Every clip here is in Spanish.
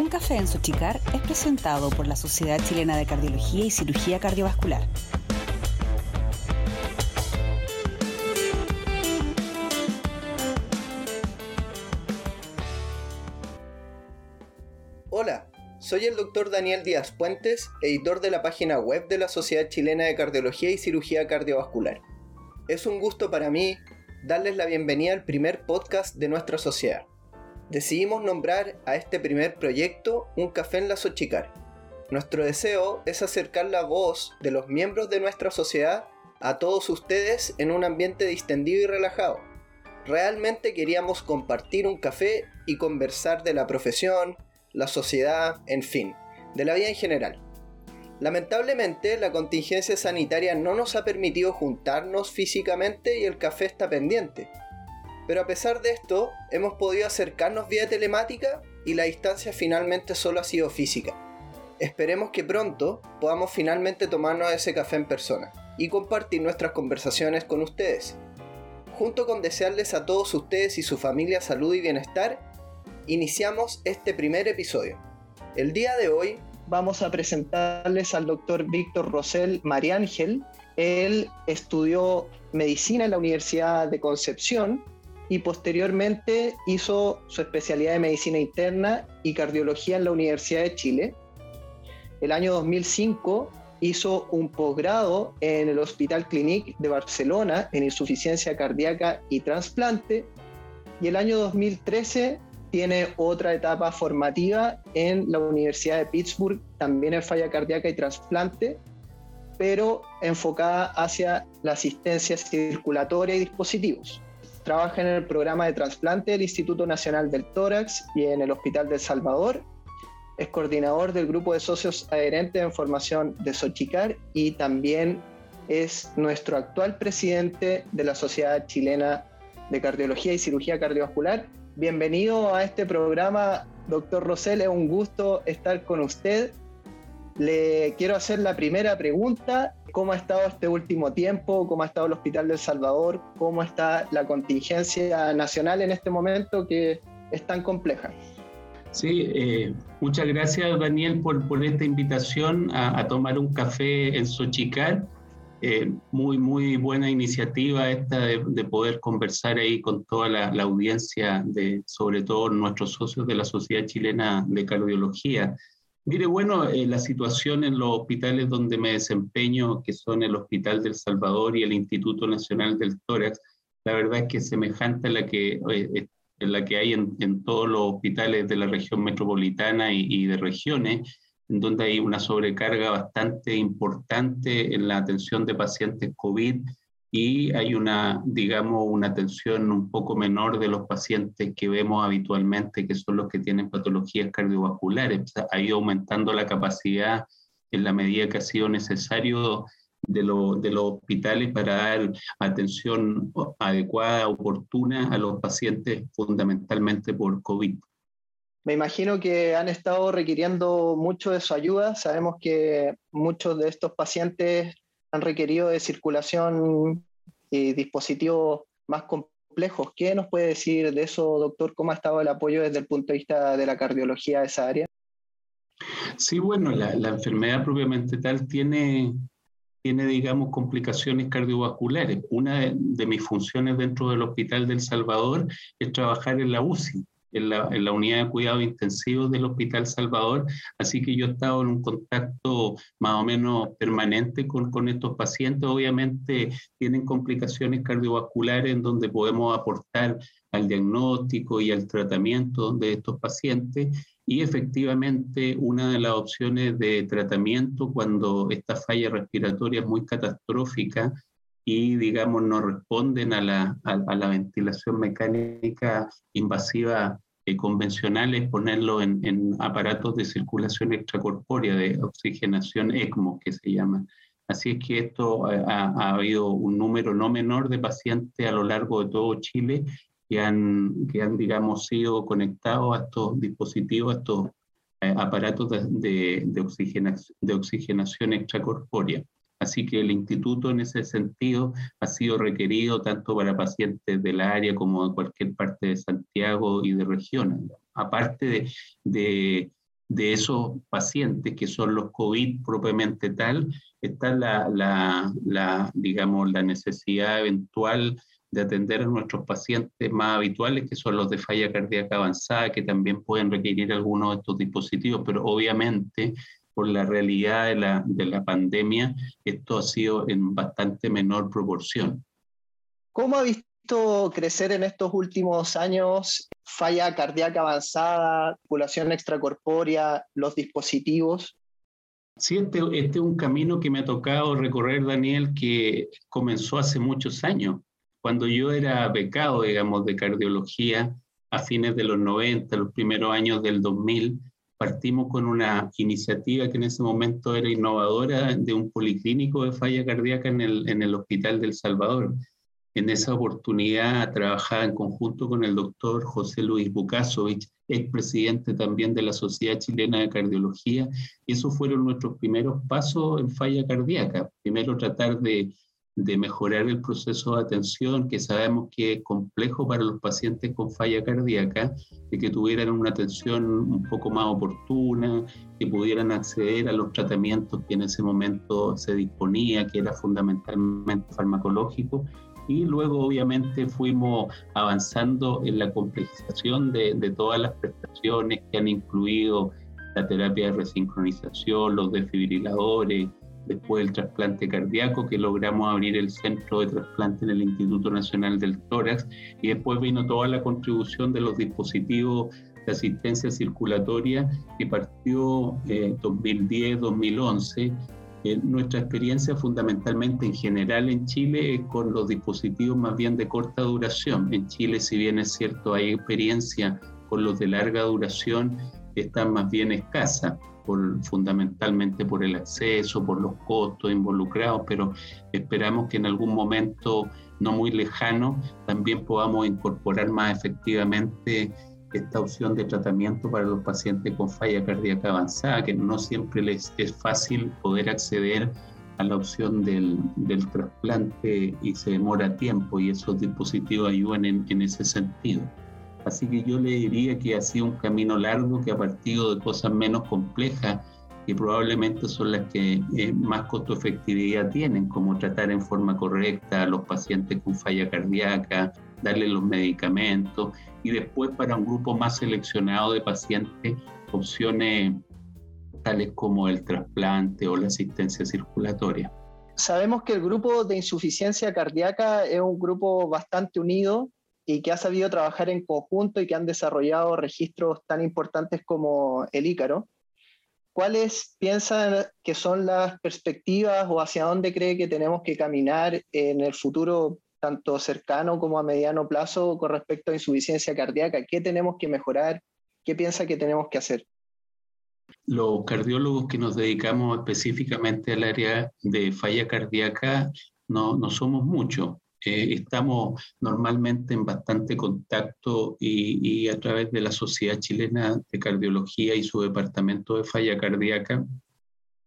Un café en Sochicar es presentado por la Sociedad Chilena de Cardiología y Cirugía Cardiovascular. Hola, soy el doctor Daniel Díaz Puentes, editor de la página web de la Sociedad Chilena de Cardiología y Cirugía Cardiovascular. Es un gusto para mí darles la bienvenida al primer podcast de nuestra sociedad. Decidimos nombrar a este primer proyecto Un Café en la Sochicar. Nuestro deseo es acercar la voz de los miembros de nuestra sociedad a todos ustedes en un ambiente distendido y relajado. Realmente queríamos compartir un café y conversar de la profesión, la sociedad, en fin, de la vida en general. Lamentablemente, la contingencia sanitaria no nos ha permitido juntarnos físicamente y el café está pendiente. Pero a pesar de esto, hemos podido acercarnos vía telemática y la distancia finalmente solo ha sido física. Esperemos que pronto podamos finalmente tomarnos ese café en persona y compartir nuestras conversaciones con ustedes. Junto con desearles a todos ustedes y su familia salud y bienestar, iniciamos este primer episodio. El día de hoy vamos a presentarles al doctor Víctor Rosell Mariángel. Él estudió medicina en la Universidad de Concepción y posteriormente hizo su especialidad de medicina interna y cardiología en la Universidad de Chile. El año 2005 hizo un posgrado en el Hospital Clínic de Barcelona en insuficiencia cardíaca y trasplante. Y el año 2013 tiene otra etapa formativa en la Universidad de Pittsburgh, también en falla cardíaca y trasplante, pero enfocada hacia la asistencia circulatoria y dispositivos. Trabaja en el programa de trasplante del Instituto Nacional del Tórax y en el Hospital del Salvador. Es coordinador del grupo de socios adherentes en formación de Sochicar y también es nuestro actual presidente de la Sociedad Chilena de Cardiología y Cirugía Cardiovascular Bienvenido a este programa, doctor Rosell. Es un gusto estar con usted. Le quiero hacer la primera pregunta. ¿Cómo ha estado este último tiempo? ¿Cómo ha estado el Hospital del Salvador? ¿Cómo está la contingencia nacional en este momento que es tan compleja? Sí, eh, muchas gracias Daniel por, esta invitación a, tomar un café en Xochicán eh, muy, muy buena iniciativa esta de, poder conversar ahí con toda la, audiencia, de, sobre todo nuestros socios de la Sociedad Chilena de Cardiología. Mire, bueno, eh, la situación en los hospitales donde me desempeño, que son el Hospital del Salvador y el Instituto Nacional del Tórax, la verdad es que es semejante a la que, eh, en la que hay en, en, todos los hospitales de la región metropolitana y, y de regiones en donde hay una sobrecarga bastante importante en la atención de pacientes COVID y hay una, digamos, una atención un poco menor de los pacientes que vemos habitualmente, que son los que tienen patologías cardiovasculares. ha ido aumentando la capacidad en la medida que ha sido necesario de, de los hospitales para dar atención adecuada, oportuna a los pacientes fundamentalmente por COVID. Me imagino que han estado requiriendo mucho de su ayuda. Sabemos que muchos de estos pacientes han requerido de circulación y dispositivos más complejos. ¿Qué nos puede decir de eso, doctor? ¿Cómo ha estado el apoyo desde el punto de vista de la cardiología de esa área? Sí, bueno, la, la enfermedad propiamente tal tiene, tiene, digamos, complicaciones cardiovasculares. Una de, de, mis funciones dentro del Hospital del Salvador es trabajar en la UCI en la, unidad de cuidado intensivo del Hospital Salvador, así que yo he estado en un contacto más o menos permanente con, con estos pacientes. Obviamente tienen complicaciones cardiovasculares en donde podemos aportar al diagnóstico y al tratamiento de estos pacientes. Y efectivamente, una de las opciones de tratamiento cuando esta falla respiratoria es muy catastrófica y, digamos, no responden a la, a, la ventilación mecánica invasiva eh, convencional, es ponerlo en, en, aparatos de circulación extracorpórea, de oxigenación ECMO, que se llama. Así es que esto ha, ha, habido un número no menor de pacientes a lo largo de todo Chile que han, que han digamos, sido conectados a estos dispositivos, a estos eh, aparatos de, de, de, de oxigenación extracorpórea. Así que el instituto en ese sentido ha sido requerido tanto para pacientes del área como de cualquier parte de Santiago y de regiones. Aparte de, de esos pacientes que son los COVID propiamente tal, está la, la, la, digamos, la necesidad eventual de atender a nuestros pacientes más habituales, que son los de falla cardíaca avanzada, que también pueden requerir algunos de estos dispositivos, pero obviamente por la realidad de la, de la pandemia, esto ha sido en bastante menor proporción. ¿Cómo ha visto crecer en estos últimos años falla cardíaca avanzada, circulación extracorpórea, los dispositivos? Sí, este, este, es un camino que me ha tocado recorrer, Daniel, que comenzó hace muchos años. Cuando yo era becado, digamos, de cardiología, a fines de los 90, los primeros años del 2000, partimos con una iniciativa que en ese momento era innovadora de un policlínico de falla cardíaca en el, en el Hospital del Salvador. En esa oportunidad trabajaba en conjunto con el doctor José Luis Bukasovich, expresidente también de la Sociedad Chilena de Cardiología, y esos fueron nuestros primeros pasos en falla cardíaca. Primero tratar de de mejorar el proceso de atención, que sabemos que es complejo para los pacientes con falla cardíaca, de que tuvieran una atención un poco más oportuna, que pudieran acceder a los tratamientos que en ese momento se disponía, que era fundamentalmente farmacológico. Y luego obviamente fuimos avanzando en la complejización de, de todas las prestaciones que han incluido la terapia de resincronización, los desfibriladores, después del trasplante cardíaco, que logramos abrir el centro de trasplante en el Instituto Nacional del Tórax, y después vino toda la contribución de los dispositivos de asistencia circulatoria que partió en 2010-2011. Eh, nuestra experiencia fundamentalmente en general en Chile es con los dispositivos más bien de corta duración. En Chile, si bien es cierto, hay experiencia con los de larga duración, están más bien escasa fundamentalmente por el acceso, por los costos involucrados, pero esperamos que en algún momento no muy lejano también podamos incorporar más efectivamente esta opción de tratamiento para los pacientes con falla cardíaca avanzada, que no siempre les es fácil poder acceder a la opción del, del trasplante y se demora tiempo y esos dispositivos ayudan en, en ese sentido. Así que yo le diría que ha sido un camino largo que ha partido de cosas menos complejas que probablemente son las que eh, más costo efectividad tienen, como tratar en forma correcta a los pacientes con falla cardíaca, darle los medicamentos y después para un grupo más seleccionado de pacientes opciones tales como el trasplante o la asistencia circulatoria. Sabemos que el grupo de insuficiencia cardíaca es un grupo bastante unido y que ha sabido trabajar en conjunto y que han desarrollado registros tan importantes como el Ícaro. ¿Cuáles piensan que son las perspectivas o hacia dónde cree que tenemos que caminar en el futuro, tanto cercano como a mediano plazo, con respecto a insuficiencia cardíaca? ¿Qué tenemos que mejorar? ¿Qué piensa que tenemos que hacer? Los cardiólogos que nos dedicamos específicamente al área de falla cardíaca no, no somos muchos. Eh, estamos normalmente en bastante contacto y, a través de la Sociedad Chilena de Cardiología y su departamento de falla cardíaca,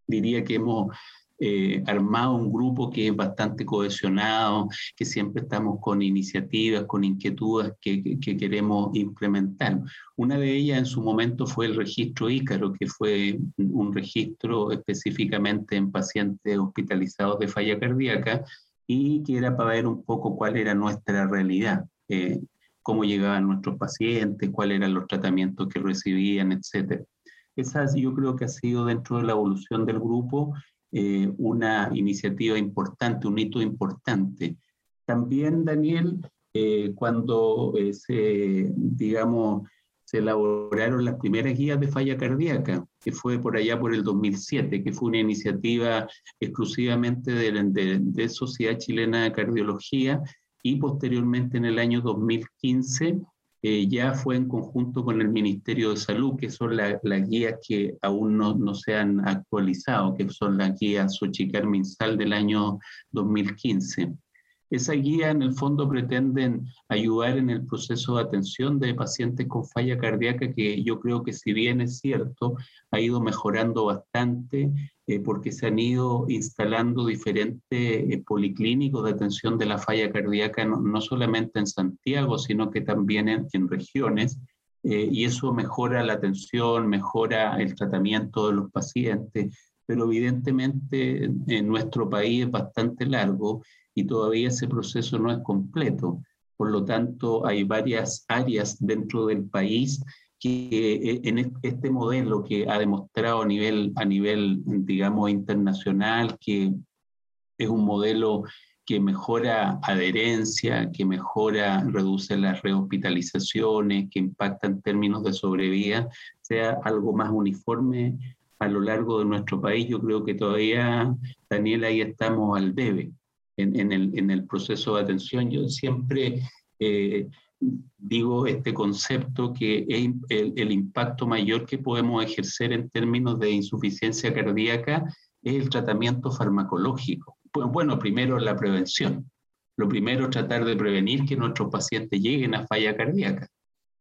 diría que hemos eh, armado un grupo que es bastante cohesionado, que siempre estamos con iniciativas, con inquietudes que, que, queremos implementar. Una de ellas en su momento fue el registro Ícaro, que fue un registro específicamente en pacientes hospitalizados de falla cardíaca, y que era para ver un poco cuál era nuestra realidad, eh, cómo llegaban nuestros pacientes, cuáles eran los tratamientos que recibían, etc. Esa yo creo que ha sido dentro de la evolución del grupo eh, una iniciativa importante, un hito importante. También, Daniel, eh, cuando se, digamos, se elaboraron las primeras guías de falla cardíaca, que fue por allá por el 2007, que fue una iniciativa exclusivamente de, de, Sociedad Chilena de Cardiología y posteriormente en el año 2015 eh, ya fue en conjunto con el Ministerio de Salud, que son las guías que aún no, no, se han actualizado, que son las guías Xochicar-Minsal del año 2015. Esa guía en el fondo pretenden ayudar en el proceso de atención de pacientes con falla cardíaca que yo creo que si bien es cierto, ha ido mejorando bastante eh, porque se han ido instalando diferentes eh, policlínicos de atención de la falla cardíaca, no, solamente en Santiago, sino que también en, regiones eh, y eso mejora la atención, mejora el tratamiento de los pacientes, pero evidentemente en nuestro país es bastante largo y todavía ese proceso no es completo. Por lo tanto, hay varias áreas dentro del país que eh, en este modelo que ha demostrado a nivel, a nivel, digamos, internacional, que es un modelo que mejora adherencia, que mejora, reduce las rehospitalizaciones, que impacta en términos de sobrevida, sea algo más uniforme a lo largo de nuestro país. Yo creo que todavía, Daniel, ahí estamos al debe en, el, en el, proceso de atención. Yo siempre eh, digo este concepto que el, el impacto mayor que podemos ejercer en términos de insuficiencia cardíaca es el tratamiento farmacológico bueno, primero la prevención. Lo primero tratar de prevenir que nuestros pacientes lleguen a falla cardíaca.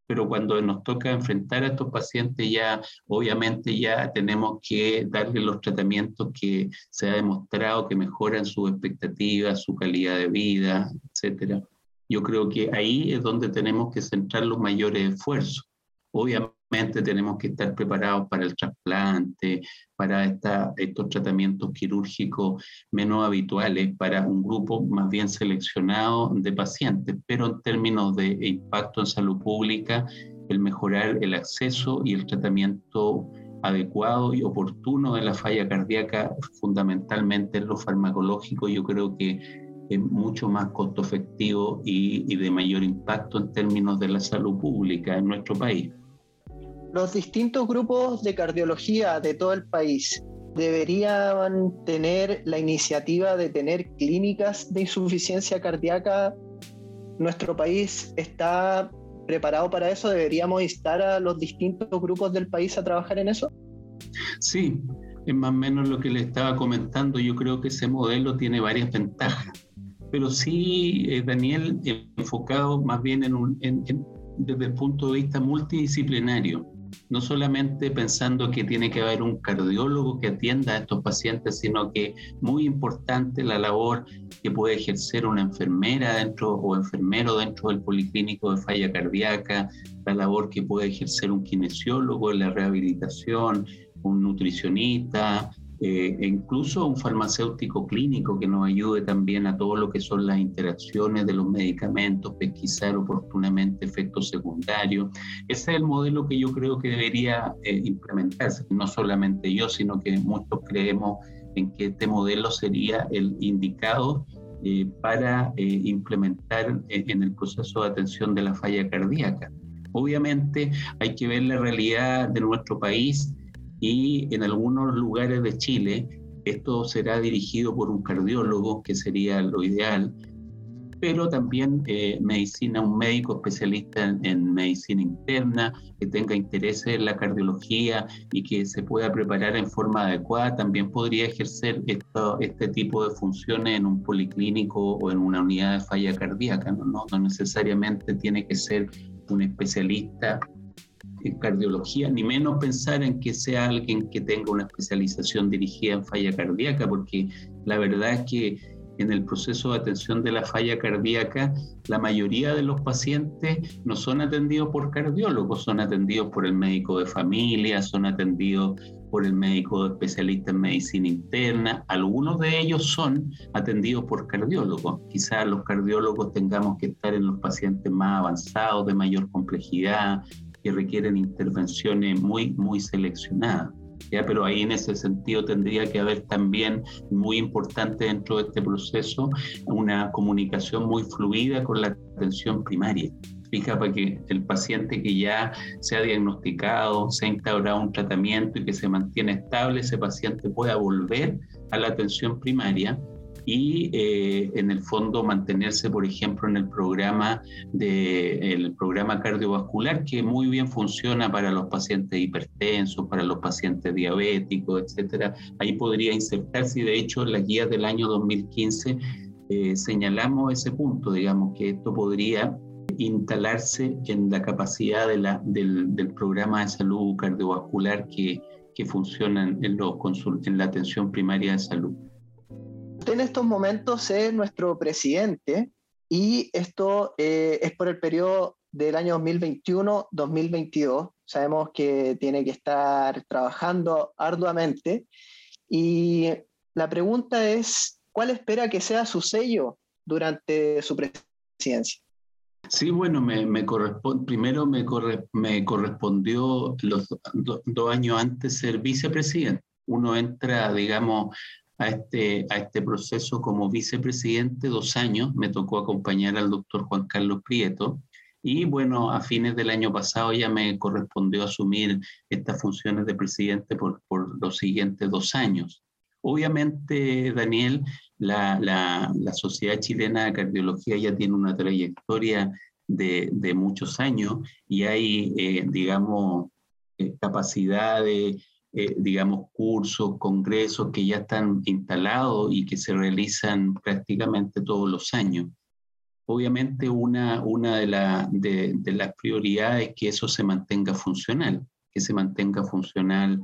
Pero cuando nos toca enfrentar a estos pacientes ya, obviamente ya tenemos que darle los tratamientos que se ha demostrado que mejoran sus expectativas, su calidad de vida, etc. Yo creo que ahí es donde tenemos que centrar los mayores esfuerzos. Obviamente tenemos que estar preparados para el trasplante, para estos tratamientos quirúrgicos menos habituales, para un grupo más bien seleccionado de pacientes, pero en términos de impacto en salud pública, el mejorar el acceso y el tratamiento adecuado y oportuno de la falla cardíaca, fundamentalmente en lo farmacológico, yo creo que es mucho más costo efectivo y de mayor impacto en términos de la salud pública en nuestro país los distintos grupos de cardiología de todo el país deberían tener la iniciativa de tener clínicas de insuficiencia cardíaca. ¿Nuestro país está preparado para eso? ¿Deberíamos instar a los distintos grupos del país a trabajar en eso? Sí, es más o menos lo que le estaba comentando. Yo creo que ese modelo tiene varias ventajas, pero sí, eh, Daniel, enfocado más bien en desde el punto de vista multidisciplinario no solamente pensando que tiene que haber un cardiólogo que atienda a estos pacientes, sino que muy importante la labor que puede ejercer una enfermera dentro o enfermero dentro del policlínico de falla cardíaca, la labor que puede ejercer un kinesiólogo en la rehabilitación, un nutricionista, eh, e incluso un farmacéutico clínico que nos ayude también a todo lo que son las interacciones de los medicamentos, pesquisar oportunamente efectos secundarios. Ese es el modelo que yo creo que debería eh, implementarse, no solamente yo, sino que muchos creemos en que este modelo sería el indicado eh, para implementar en el proceso de atención de la falla cardíaca. Obviamente hay que ver la realidad de nuestro país y en algunos lugares de Chile esto será dirigido por un cardiólogo, que sería lo ideal, pero también eh, medicina, un médico especialista en, medicina interna, que tenga interés en la cardiología y que se pueda preparar en forma adecuada, también podría ejercer esto, este tipo de funciones en un policlínico o en una unidad de falla cardíaca. no, no necesariamente tiene que ser un especialista en cardiología, ni menos pensar en que sea alguien que tenga una especialización dirigida en falla cardíaca, porque la verdad es que en el proceso de atención de la falla cardíaca, la mayoría de los pacientes no son atendidos por cardiólogos, son atendidos por el médico de familia, son atendidos por el médico especialista en medicina interna. Algunos de ellos son atendidos por cardiólogos. Quizás los cardiólogos tengamos que estar en los pacientes más avanzados, de mayor complejidad, que requieren intervenciones muy, muy seleccionadas. ¿ya? Pero ahí en ese sentido tendría que haber también, muy importante dentro de este proceso, una comunicación muy fluida con la atención primaria. Fija para que el paciente que ya se ha diagnosticado, se ha instaurado un tratamiento y que se mantiene estable, ese paciente pueda volver a la atención primaria y eh, en el fondo mantenerse, por ejemplo, en el programa, de, programa cardiovascular que muy bien funciona para los pacientes hipertensos, para los pacientes diabéticos, etcétera. Ahí podría insertarse y de hecho en las guías del año 2015 eh, señalamos ese punto, digamos, que esto podría instalarse en la capacidad del, programa de salud cardiovascular que, que funciona en, los en la atención primaria de salud en estos momentos es nuestro presidente y esto eh, es por el periodo del año 2021-2022. Sabemos que tiene que estar trabajando arduamente y la pregunta es, ¿cuál espera que sea su sello durante su presidencia? Sí, bueno, me, me primero me, me correspondió los dos años antes ser vicepresidente. Uno entra, digamos, a este, a este proceso como vicepresidente dos años. Me tocó acompañar al doctor Juan Carlos Prieto. Y bueno, a fines del año pasado ya me correspondió asumir estas funciones de presidente por, por los siguientes dos años. Obviamente, Daniel, la, la, la, Sociedad Chilena de Cardiología ya tiene una trayectoria de, de muchos años y hay, eh, digamos, eh, capacidades, eh, digamos, cursos, congresos que ya están instalados y que se realizan prácticamente todos los años. Obviamente una, una de, la, de, de las prioridades es que eso se mantenga funcional, que se mantenga funcional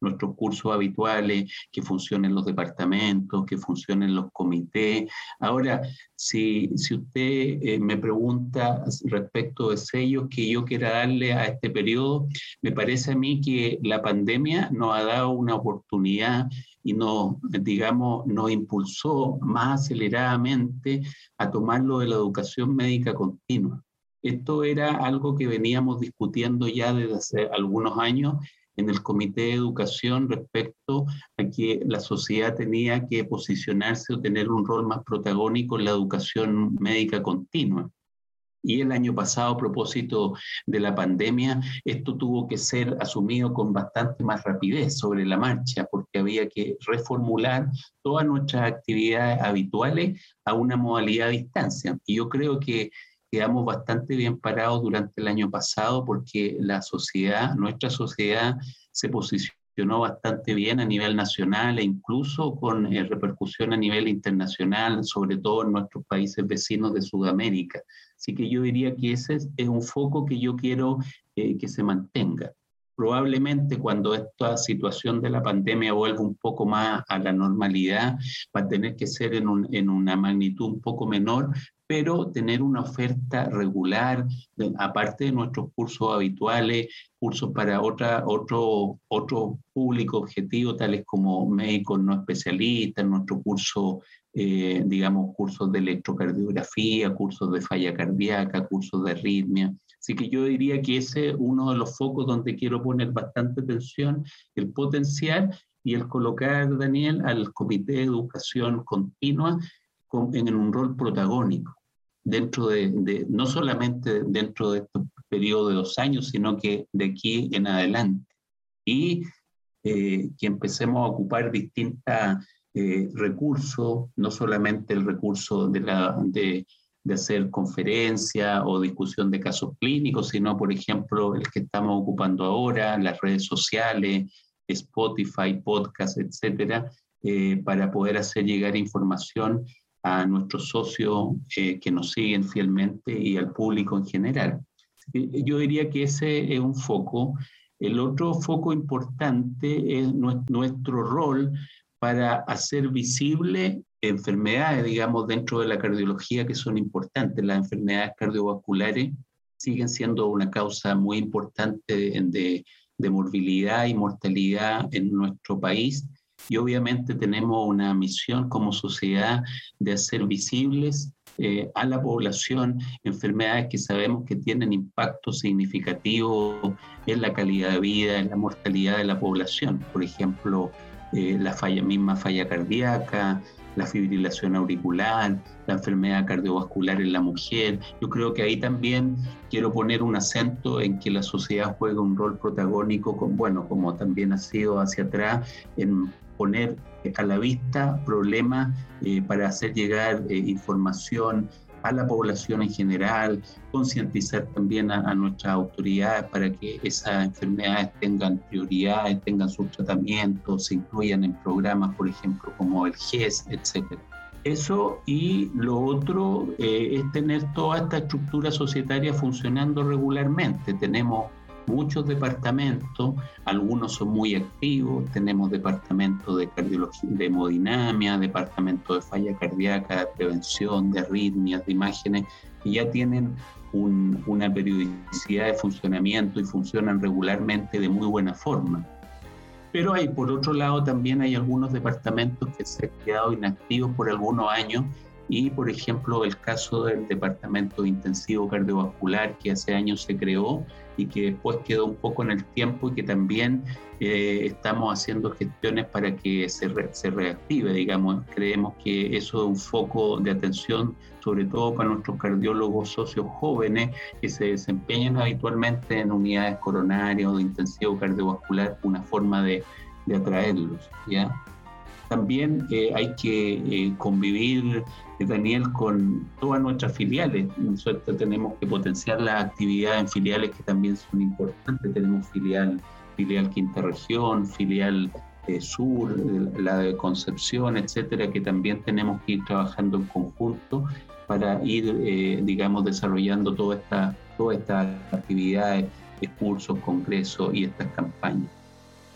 nuestros cursos habituales, que funcionen los departamentos, que funcionen los comités. Ahora, si, si usted eh, me pregunta respecto de sellos que yo quiera darle a este periodo, me parece a mí que la pandemia nos ha dado una oportunidad y nos, digamos, nos impulsó más aceleradamente a tomarlo de la educación médica continua. Esto era algo que veníamos discutiendo ya desde hace algunos años en el Comité de Educación respecto a que la sociedad tenía que posicionarse o tener un rol más protagónico en la educación médica continua. Y el año pasado, a propósito de la pandemia, esto tuvo que ser asumido con bastante más rapidez sobre la marcha, porque había que reformular todas nuestras actividades habituales a una modalidad a distancia. Y yo creo que quedamos bastante bien parados durante el año pasado porque la sociedad, nuestra sociedad se posicionó bastante bien a nivel nacional e incluso con eh, repercusión a nivel internacional, sobre todo en nuestros países vecinos de Sudamérica. Así que yo diría que ese es, un foco que yo quiero eh, que se mantenga. Probablemente cuando esta situación de la pandemia vuelva un poco más a la normalidad, va a tener que ser en, un, en una magnitud un poco menor, pero tener una oferta regular, aparte de nuestros cursos habituales, cursos para otra, otro, otro público objetivo, tales como médicos no especialistas, nuestro curso, eh, digamos, cursos de electrocardiografía, cursos de falla cardíaca, cursos de arritmia. Así que yo diría que ese es uno de los focos donde quiero poner bastante atención, el potencial y el colocar, Daniel, al Comité de Educación Continua en un rol protagónico dentro de, no solamente dentro de este periodo de dos años, sino que de aquí en adelante. Y eh, que empecemos a ocupar distintos eh, recursos, no solamente el recurso de, la, de, de hacer conferencia o discusión de casos clínicos, sino, por ejemplo, el que estamos ocupando ahora, las redes sociales, Spotify, podcast, etcétera, eh, para poder hacer llegar información a nuestros socios eh, que nos siguen fielmente y al público en general. Yo diría que ese es un foco. El otro foco importante es nuestro rol para hacer visible enfermedades, digamos, dentro de la cardiología que son importantes. Las enfermedades cardiovasculares siguen siendo una causa muy importante de, de morbilidad y mortalidad en nuestro país y obviamente tenemos una misión como sociedad de hacer visibles eh, a la población enfermedades que sabemos que tienen impacto significativo en la calidad de vida, en la mortalidad de la población. Por ejemplo, eh, la falla, misma falla cardíaca, la fibrilación auricular, la enfermedad cardiovascular en la mujer. Yo creo que ahí también quiero poner un acento en que la sociedad juega un rol protagónico, con, bueno, como también ha sido hacia atrás, en poner a la vista problemas eh, para hacer llegar eh, información a la población en general, concientizar también a, nuestras autoridades para que esas enfermedades tengan prioridad, tengan sus tratamientos, se incluyan en programas, por ejemplo, como el GES, etc. Eso y lo otro eh, es tener toda esta estructura societaria funcionando regularmente. Tenemos muchos departamentos, algunos son muy activos, tenemos departamentos de cardiología, de hemodinamia, departamento de falla cardíaca, de prevención, de arritmias, de imágenes, que ya tienen una periodicidad de funcionamiento y funcionan regularmente de muy buena forma. Pero hay, por otro lado, también hay algunos departamentos que se han quedado inactivos por algunos años y, por ejemplo, el caso del Departamento Intensivo Cardiovascular que hace años se creó y que después quedó un poco en el tiempo y que también eh, estamos haciendo gestiones para que se, se reactive, digamos. Creemos que eso es un foco de atención, sobre todo para nuestros cardiólogos socios jóvenes que se desempeñan habitualmente en unidades coronarias o de intensivo cardiovascular, una forma de, de atraerlos, ¿ya? También eh, hay que eh, convivir, eh, Daniel, con todas nuestras filiales. Nosotros tenemos que potenciar las actividades en filiales que también son importantes. Tenemos filial, filial Quinta Región, filial Sur, la de Concepción, etcétera, que también tenemos que ir trabajando en conjunto para ir, digamos, desarrollando todas estas toda esta actividades, cursos, congresos y estas campañas.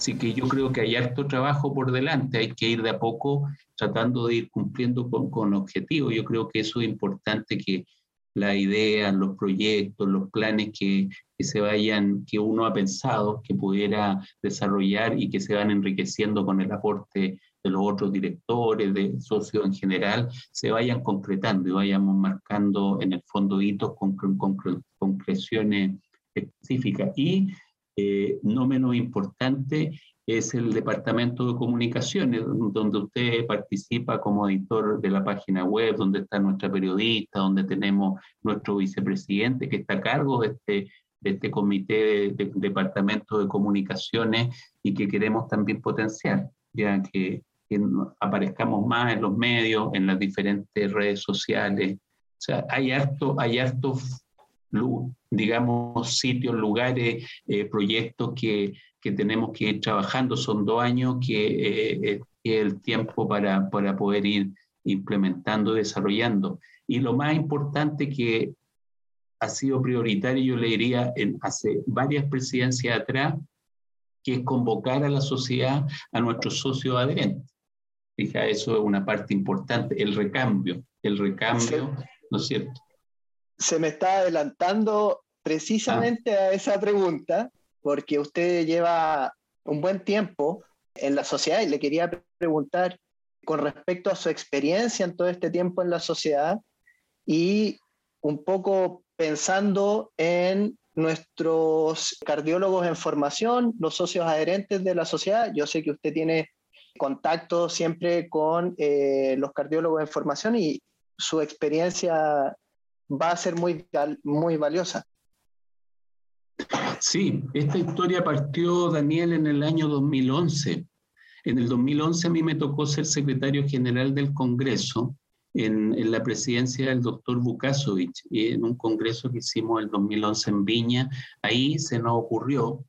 Así que yo creo que hay harto trabajo por delante, hay que ir de a poco tratando de ir cumpliendo con, con objetivos. Yo creo que eso es importante que la idea, los proyectos, los planes que, que, se vayan, que uno ha pensado que pudiera desarrollar y que se van enriqueciendo con el aporte de los otros directores, de socios en general, se vayan concretando y vayamos marcando en el fondo hitos con, con, concreciones específicas. Y eh, no menos importante es el Departamento de Comunicaciones, donde usted participa como editor de la página web, donde está nuestra periodista, donde tenemos nuestro vicepresidente que está a cargo de este, de este comité de, Departamento de Comunicaciones y que queremos también potenciar, ya que, que aparezcamos más en los medios, en las diferentes redes sociales. O sea, hay harto, hay harto digamos, sitios, lugares, eh, proyectos que, que, tenemos que ir trabajando. Son dos años que eh, es el tiempo para, para poder ir implementando, desarrollando. Y lo más importante que ha sido prioritario, yo le diría, en hace varias presidencias atrás, que es convocar a la sociedad, a nuestros socios adherentes. Fija, eso es una parte importante, el recambio, el recambio, ¿no es cierto? Se me está adelantando precisamente a esa pregunta, porque usted lleva un buen tiempo en la sociedad y le quería preguntar con respecto a su experiencia en todo este tiempo en la sociedad y un poco pensando en nuestros cardiólogos en formación, los socios adherentes de la sociedad. Yo sé que usted tiene contacto siempre con eh, los cardiólogos en formación y su experiencia va a ser muy, muy valiosa. Sí, esta historia partió, Daniel, en el año 2011. En el 2011 a mí me tocó ser secretario general del Congreso en, la presidencia del doctor Bukasovich, en un congreso que hicimos el 2011 en Viña. Ahí se nos ocurrió,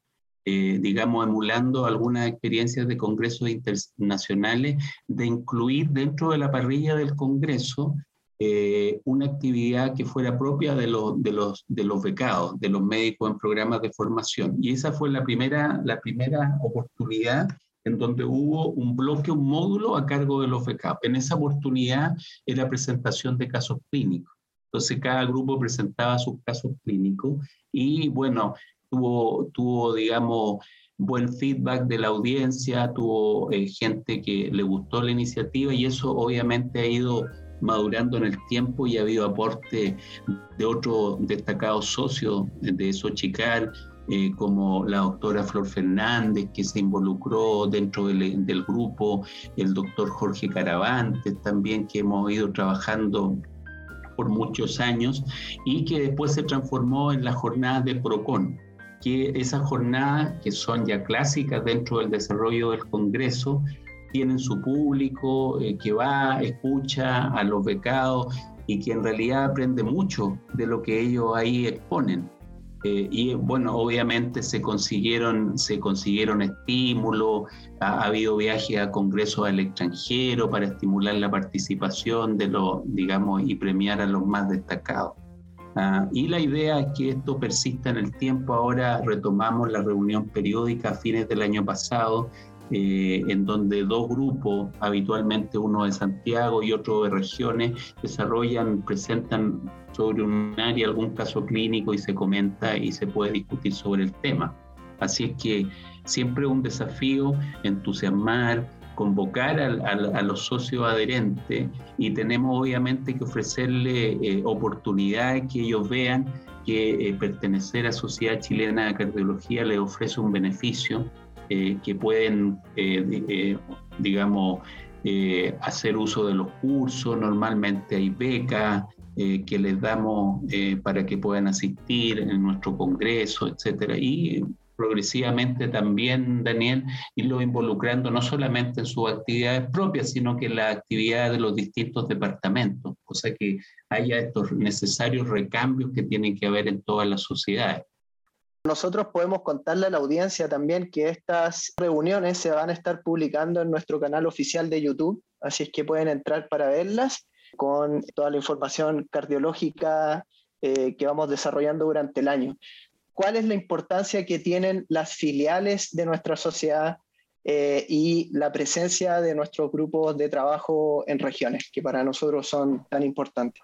eh, digamos, emulando algunas experiencias de congresos internacionales, de incluir dentro de la parrilla del Congreso eh, una actividad que fuera propia de, los, de, los, de los becados, de los médicos en programas de formación. Y esa fue la primera, la primera oportunidad en donde hubo un bloque, un módulo a cargo de los becados. En esa oportunidad era presentación de casos clínicos. Entonces cada grupo presentaba sus casos clínicos y bueno, tuvo, tuvo digamos, buen feedback de la audiencia, tuvo eh, gente que le gustó la iniciativa y eso obviamente ha ido madurando en el tiempo y ha habido aporte de otros destacados socios de Xochical, eh, como la doctora Flor Fernández, que se involucró dentro del, del, grupo, el doctor Jorge Caravantes también, que hemos ido trabajando por muchos años y que después se transformó en la jornada de PROCON, que esas jornadas que son ya clásicas dentro del desarrollo del Congreso, tienen su público, eh, que va, escucha a los becados y que en realidad aprende mucho de lo que ellos ahí exponen. Eh, y bueno, obviamente se consiguieron, se consiguieron estímulos, ha, habido viajes a congresos al extranjero para estimular la participación de los, digamos, y premiar a los más destacados. Ah, y la idea es que esto persista en el tiempo. Ahora retomamos la reunión periódica a fines del año pasado, eh, en donde dos grupos, habitualmente uno de Santiago y otro de regiones, desarrollan, presentan sobre un área algún caso clínico y se comenta y se puede discutir sobre el tema. Así es que siempre un desafío entusiasmar, convocar a, los socios adherentes y tenemos obviamente que ofrecerle eh, oportunidades que ellos vean que eh, pertenecer a Sociedad Chilena de Cardiología les ofrece un beneficio, eh, que pueden, digamos, hacer uso de los cursos, normalmente hay becas, que les damos para que puedan asistir en nuestro congreso, etcétera. Y progresivamente también, Daniel, irlo involucrando no solamente en sus actividades propias, sino que en las actividades de los distintos departamentos, o sea que haya estos necesarios recambios que tienen que haber en todas las sociedades. Nosotros podemos contarle a la audiencia también que estas reuniones se van a estar publicando en nuestro canal oficial de YouTube, así es que pueden entrar para verlas con toda la información cardiológica eh, que vamos desarrollando durante el año cuál es la importancia que tienen las filiales de nuestra sociedad eh, y la presencia de nuestros grupos de trabajo en regiones, que para nosotros son tan importantes.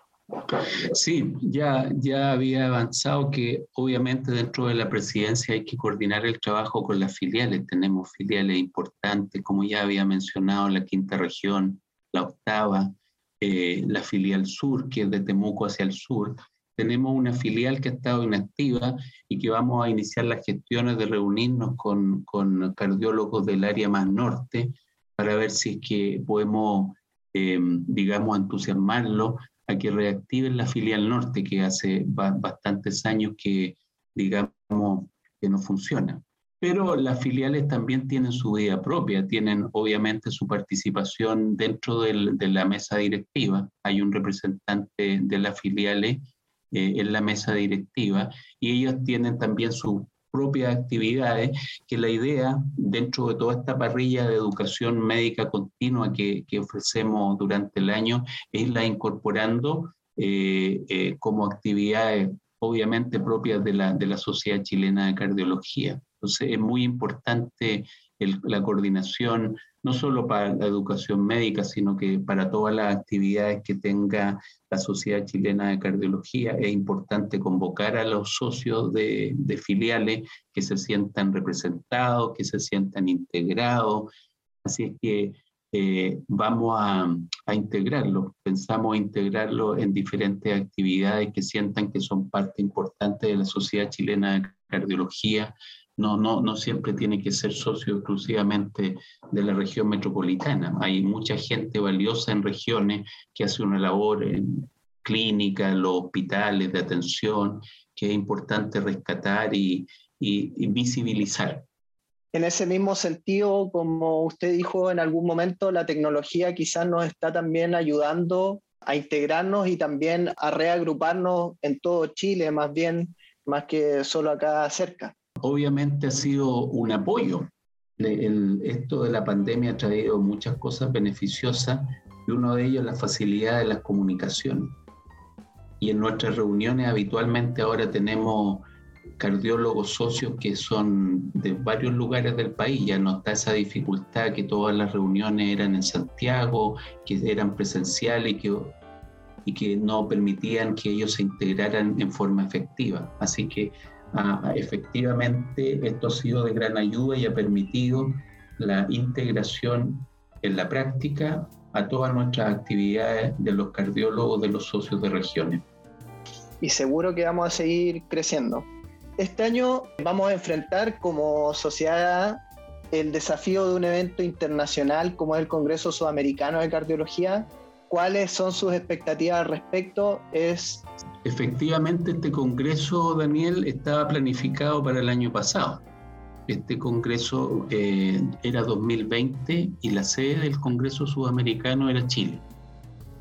Sí, ya, ya había avanzado que obviamente dentro de la presidencia hay que coordinar el trabajo con las filiales. Tenemos filiales importantes, como ya había mencionado, la quinta región, la octava, eh, la filial sur, que es de Temuco hacia el sur, tenemos una filial que ha estado inactiva y que vamos a iniciar las gestiones de reunirnos con, con cardiólogos del área más norte para ver si es que podemos, eh, digamos, entusiasmarlos a que reactiven la filial norte que hace bastantes años que, digamos, que no funciona. Pero las filiales también tienen su vida propia, tienen obviamente su participación dentro de la mesa directiva. Hay un representante de las filiales eh, en la mesa directiva y ellos tienen también sus propias actividades, que la idea dentro de toda esta parrilla de educación médica continua que, ofrecemos durante el año es la incorporando eh, eh, como actividades obviamente propias de la, de la Sociedad Chilena de Cardiología. Entonces es muy importante la coordinación, no solo para la educación médica, sino que para todas las actividades que tenga la Sociedad Chilena de Cardiología. Es importante convocar a los socios de, filiales que se sientan representados, que se sientan integrados. Así es que eh, vamos a, a, integrarlo, pensamos integrarlo en diferentes actividades que sientan que son parte importante de la Sociedad Chilena de Cardiología, no, no, no siempre tiene que ser socio exclusivamente de la región metropolitana. Hay mucha gente valiosa en regiones que hace una labor en clínica, en los hospitales de atención, que es importante rescatar y, y visibilizar. En ese mismo sentido, como usted dijo en algún momento, la tecnología quizás nos está también ayudando a integrarnos y también a reagruparnos en todo Chile, más bien, más que solo acá cerca obviamente ha sido un apoyo. esto de la pandemia ha traído muchas cosas beneficiosas y uno de ellos la facilidad de la comunicación. Y en nuestras reuniones habitualmente ahora tenemos cardiólogos socios que son de varios lugares del país, ya no está esa dificultad que todas las reuniones eran en Santiago, que eran presenciales y que, y que no permitían que ellos se integraran en forma efectiva. Así que efectivamente esto ha sido de gran ayuda y ha permitido la integración en la práctica a todas nuestras actividades de los cardiólogos de los socios de regiones. Y seguro que vamos a seguir creciendo. Este año vamos a enfrentar como sociedad el desafío de un evento internacional como es el Congreso Sudamericano de Cardiología. ¿Cuáles son sus expectativas al respecto? Es Efectivamente, este congreso, Daniel, estaba planificado para el año pasado. Este congreso eh, era 2020 y la sede del Congreso Sudamericano era Chile.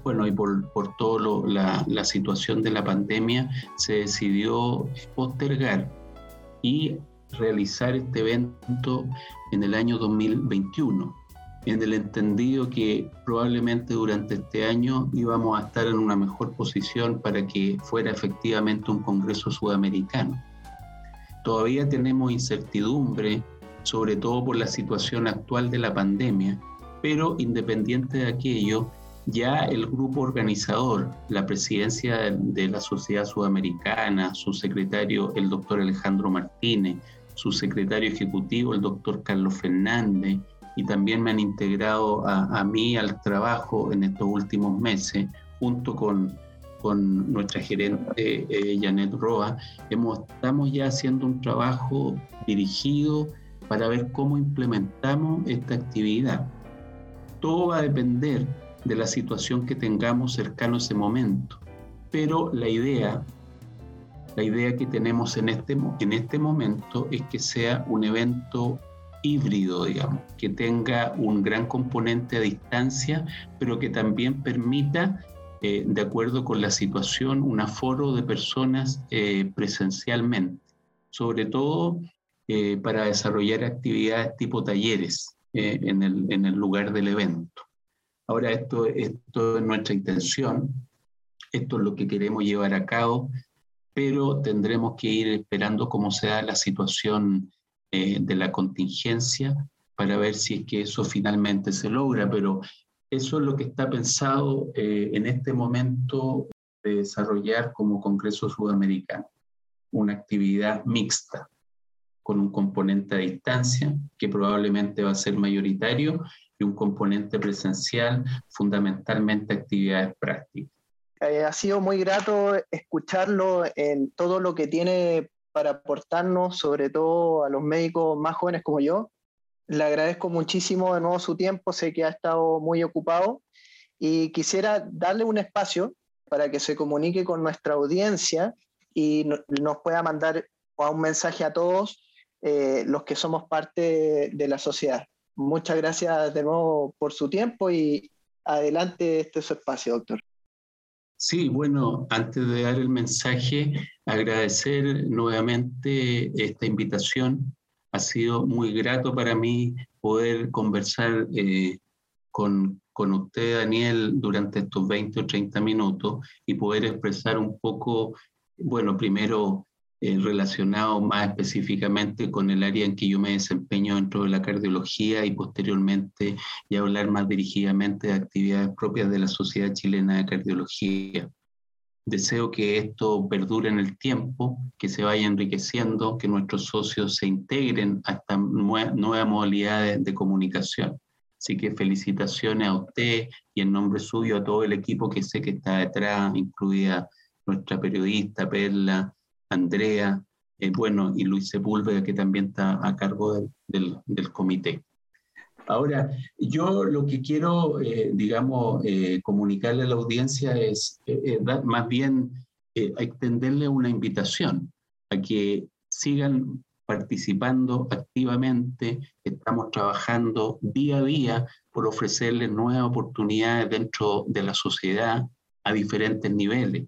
Bueno, y por, por toda la, situación de la pandemia se decidió postergar y realizar este evento en el año 2021. En el entendido que probablemente durante este año íbamos a estar en una mejor posición para que fuera efectivamente un Congreso Sudamericano. Todavía tenemos incertidumbre, sobre todo por la situación actual de la pandemia, pero independiente de aquello, ya el grupo organizador, la presidencia de la Sociedad Sudamericana, su secretario, el doctor Alejandro Martínez, su secretario ejecutivo, el doctor Carlos Fernández, y también me han integrado a, mí al trabajo en estos últimos meses, junto con, con nuestra gerente eh, Janet Roa, hemos, estamos ya haciendo un trabajo dirigido para ver cómo implementamos esta actividad. Todo va a depender de la situación que tengamos cercano a ese momento, pero la idea la idea que tenemos en este, en este momento es que sea un evento híbrido, digamos, que tenga un gran componente a distancia, pero que también permita, eh, de acuerdo con la situación, un aforo de personas eh, presencialmente, sobre todo eh, para desarrollar actividades tipo talleres en el, en, el, lugar del evento. Ahora, esto, esto es nuestra intención, esto es lo que queremos llevar a cabo, pero tendremos que ir esperando cómo sea la situación eh, de la contingencia para ver si es que eso finalmente se logra, pero eso es lo que está pensado eh, en este momento de desarrollar como Congreso Sudamericano, una actividad mixta con un componente a distancia que probablemente va a ser mayoritario y un componente presencial, fundamentalmente actividades prácticas. Eh, ha sido muy grato escucharlo en todo lo que tiene para aportarnos, sobre todo a los médicos más jóvenes como yo. Le agradezco muchísimo de nuevo su tiempo, sé que ha estado muy ocupado y quisiera darle un espacio para que se comunique con nuestra audiencia y nos pueda mandar un mensaje a todos eh, los que somos parte de la sociedad. Muchas gracias de nuevo por su tiempo y adelante este es su espacio, doctor. Sí, bueno, antes de dar el mensaje, agradecer nuevamente esta invitación. Ha sido muy grato para mí poder conversar eh, con, con usted, Daniel, durante estos 20 o 30 minutos y poder expresar un poco, bueno, primero eh, relacionado más específicamente con el área en que yo me desempeño dentro de la cardiología y posteriormente y hablar más dirigidamente de actividades propias de la Sociedad Chilena de Cardiología. Deseo que esto perdure en el tiempo, que se vaya enriqueciendo, que nuestros socios se integren a estas nuevas modalidades de comunicación. Así que felicitaciones a usted y en nombre suyo a todo el equipo que sé que está detrás, incluida nuestra periodista Perla, Andrea, eh, bueno, y Luis Sepúlveda, que también está a cargo del, comité. Ahora, yo lo que quiero, eh, digamos, eh, comunicarle a la audiencia es más bien extenderle una invitación a que sigan participando activamente. Estamos trabajando día a día por ofrecerles nuevas oportunidades dentro de la sociedad a diferentes niveles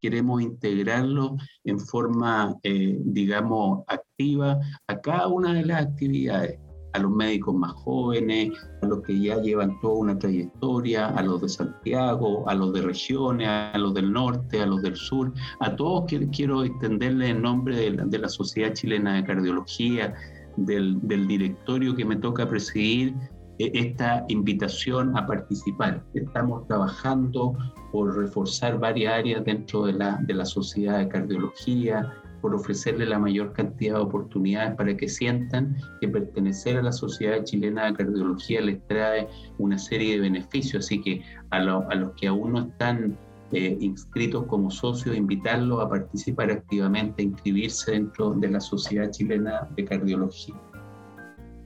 queremos integrarlo en forma, eh, digamos, activa a cada una de las actividades, a los médicos más jóvenes, a los que ya llevan toda una trayectoria, a los de Santiago, a los de regiones, a los del norte, a los del sur, a todos quiero extenderle en nombre de la, Sociedad Chilena de Cardiología, del, directorio que me toca presidir, esta invitación a participar. Estamos trabajando por reforzar varias áreas dentro de la, de la sociedad de cardiología, por ofrecerle la mayor cantidad de oportunidades para que sientan que pertenecer a la Sociedad Chilena de Cardiología les trae una serie de beneficios. Así que a, a los que aún no están eh, inscritos como socios, invitarlos a participar activamente, a inscribirse dentro de la Sociedad Chilena de Cardiología.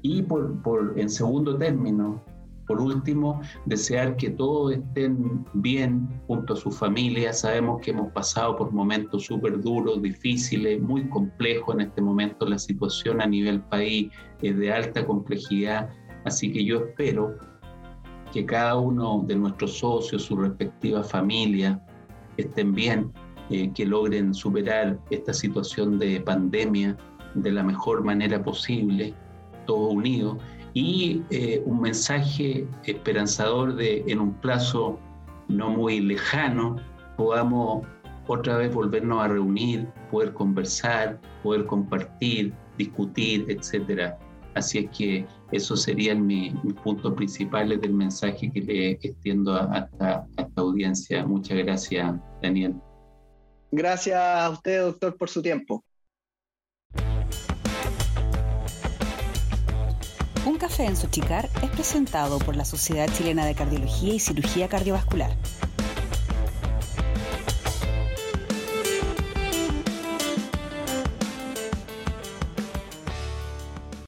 Y por, por, en segundo término, por último, desear que todos estén bien junto a su familia. Sabemos que hemos pasado por momentos súper duros, difíciles, muy complejos en este momento. La situación a nivel país es de alta complejidad. Así que yo espero que cada uno de nuestros socios, su respectiva familia, estén bien, eh, que logren superar esta situación de pandemia de la mejor manera posible todos unidos y eh, un mensaje esperanzador de en un plazo no muy lejano podamos otra vez volvernos a reunir, poder conversar, poder compartir, discutir, etcétera. Así es que esos serían mis, puntos principales del mensaje que le extiendo a, esta, a esta audiencia. Muchas gracias, Daniel. Gracias a usted, doctor, por su tiempo. Un café en Sochicar es presentado por la Sociedad Chilena de Cardiología y Cirugía Cardiovascular.